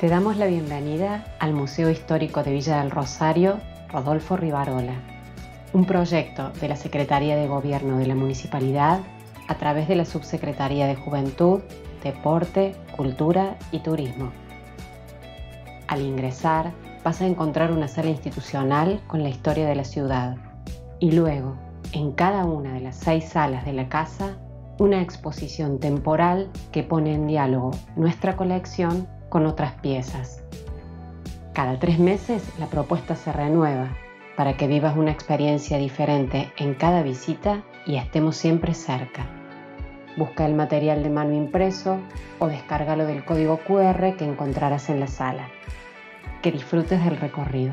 Te damos la bienvenida al Museo Histórico de Villa del Rosario, Rodolfo Rivarola, un proyecto de la Secretaría de Gobierno de la Municipalidad a través de la Subsecretaría de Juventud, Deporte, Cultura y Turismo. Al ingresar, vas a encontrar una sala institucional con la historia de la ciudad y luego, en cada una de las seis salas de la casa, una exposición temporal que pone en diálogo nuestra colección con otras piezas. Cada tres meses la propuesta se renueva para que vivas una experiencia diferente en cada visita y estemos siempre cerca. Busca el material de mano impreso o descárgalo del código QR que encontrarás en la sala. Que disfrutes del recorrido.